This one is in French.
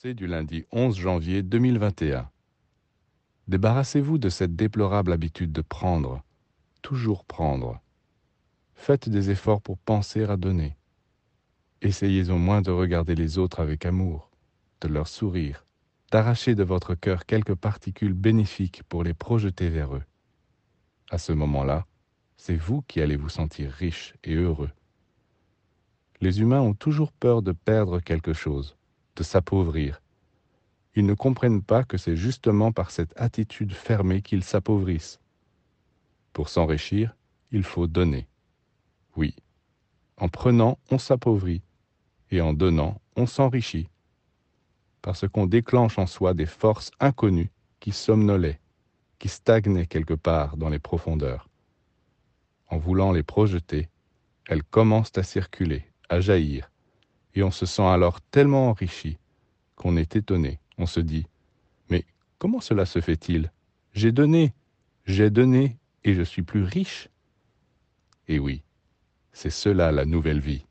Pensée du lundi 11 janvier 2021. Débarrassez-vous de cette déplorable habitude de prendre, toujours prendre. Faites des efforts pour penser à donner. Essayez au moins de regarder les autres avec amour, de leur sourire, d'arracher de votre cœur quelques particules bénéfiques pour les projeter vers eux. À ce moment-là, c'est vous qui allez vous sentir riche et heureux. Les humains ont toujours peur de perdre quelque chose s'appauvrir. Ils ne comprennent pas que c'est justement par cette attitude fermée qu'ils s'appauvrissent. Pour s'enrichir, il faut donner. Oui, en prenant, on s'appauvrit, et en donnant, on s'enrichit, parce qu'on déclenche en soi des forces inconnues qui somnolaient, qui stagnaient quelque part dans les profondeurs. En voulant les projeter, elles commencent à circuler, à jaillir, et on se sent alors tellement enrichi qu'on est étonné. On se dit, mais comment cela se fait-il? J'ai donné, j'ai donné, et je suis plus riche. Et oui, c'est cela la nouvelle vie.